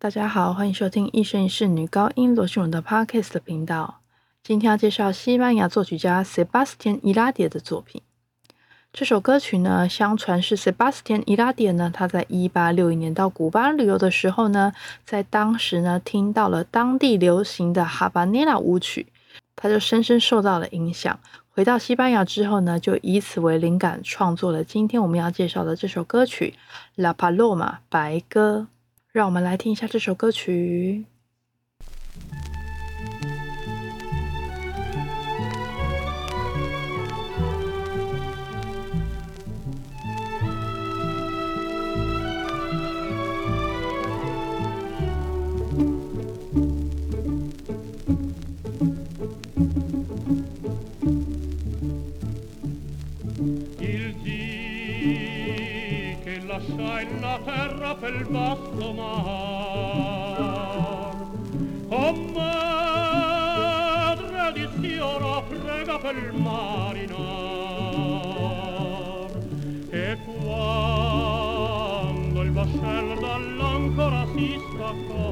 大家好，欢迎收听一生一世女高音罗秀荣的 Podcast 频道。今天要介绍西班牙作曲家 Sebastian i l a d i e 的作品。这首歌曲呢，相传是 Sebastian i l a d i e 呢，他在一八六一年到古巴旅游的时候呢，在当时呢听到了当地流行的哈巴内拉舞曲，他就深深受到了影响。回到西班牙之后呢，就以此为灵感创作了今天我们要介绍的这首歌曲《La Paloma》白鸽。让我们来听一下这首歌曲。Lascia in la terra pel vasto mar. Oh madre di siora prega pel marinar e quando il vascello dall'ancora si staccò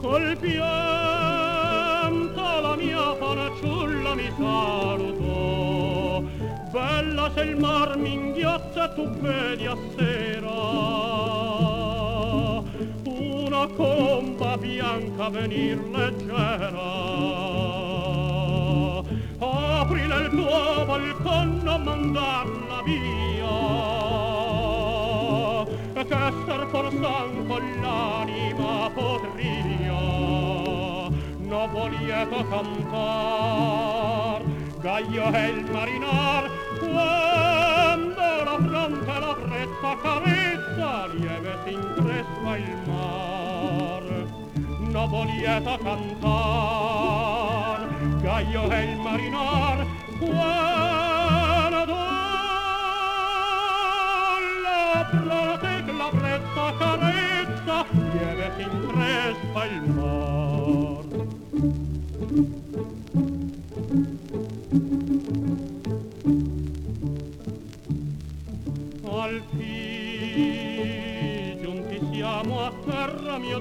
col pianto la mia fanciulla mi salutò bella se il mar mi inghiozza tu vedi a sera. Una comba bianca venir leggera. Apri nel tuo balcon non mandarla via. Che star forsan con l'anima potria no volieto cantar Gaio è il marinar quando la fronte la cresta carezza lieve s'ingresma il mar. no voglieta cantar gaio è il marinar quando la protec la cresta carezza lieve s'ingresma il mare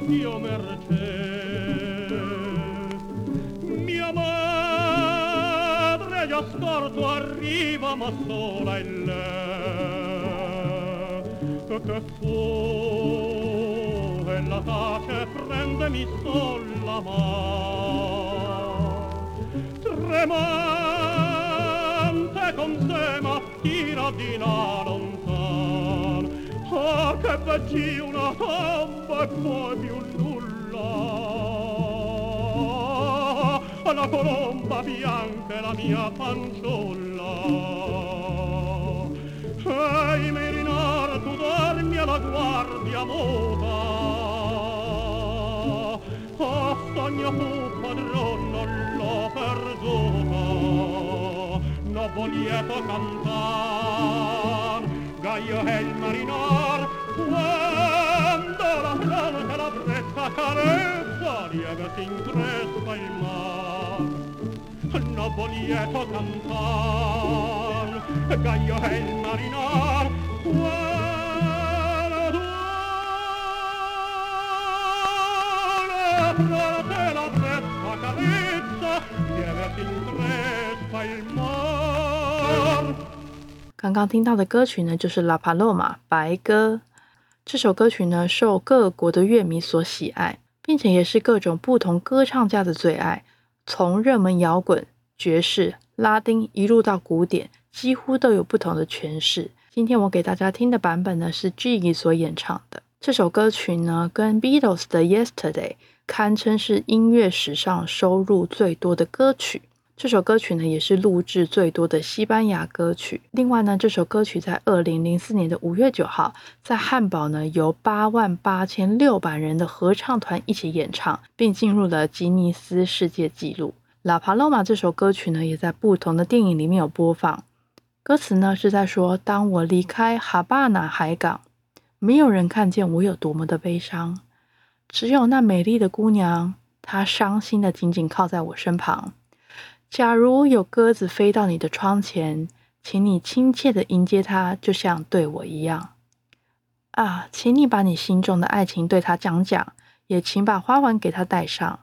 Dio mercè. Mia madre già scorto arriva, ma sola in lei. Che fu la tace prendemi sola mano. Tremante con sé mattina di là lontan. Che veggi una tomba e poi più nulla. La colomba bianca è la mia fanciulla. Ehi, Merinar, tu dormi alla guardia muta. A sogno fu padron, non l'ho perduta. No volieto cantar, Gaio è il marinar, 刚刚听到的歌曲呢，就是拉帕洛玛白鸽。这首歌曲呢，受各国的乐迷所喜爱，并且也是各种不同歌唱家的最爱。从热门摇滚、爵士、拉丁一路到古典，几乎都有不同的诠释。今天我给大家听的版本呢，是 Gigi 所演唱的。这首歌曲呢，跟 Beatles 的《Yesterday》堪称是音乐史上收入最多的歌曲。这首歌曲呢，也是录制最多的西班牙歌曲。另外呢，这首歌曲在二零零四年的五月九号，在汉堡呢，由八万八千六百人的合唱团一起演唱，并进入了吉尼斯世界纪录。《La Paloma》这首歌曲呢，也在不同的电影里面有播放。歌词呢是在说：当我离开哈巴那海港，没有人看见我有多么的悲伤，只有那美丽的姑娘，她伤心的紧紧靠在我身旁。假如有鸽子飞到你的窗前，请你亲切的迎接它，就像对我一样。啊，请你把你心中的爱情对它讲讲，也请把花环给它戴上。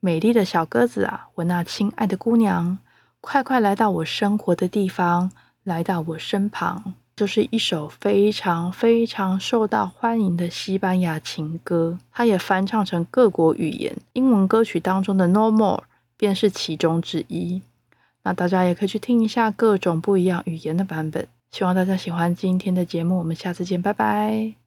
美丽的小鸽子啊，我那亲爱的姑娘，快快来到我生活的地方，来到我身旁。就是一首非常非常受到欢迎的西班牙情歌，它也翻唱成各国语言，英文歌曲当中的《No More》便是其中之一。那大家也可以去听一下各种不一样语言的版本。希望大家喜欢今天的节目，我们下次见，拜拜。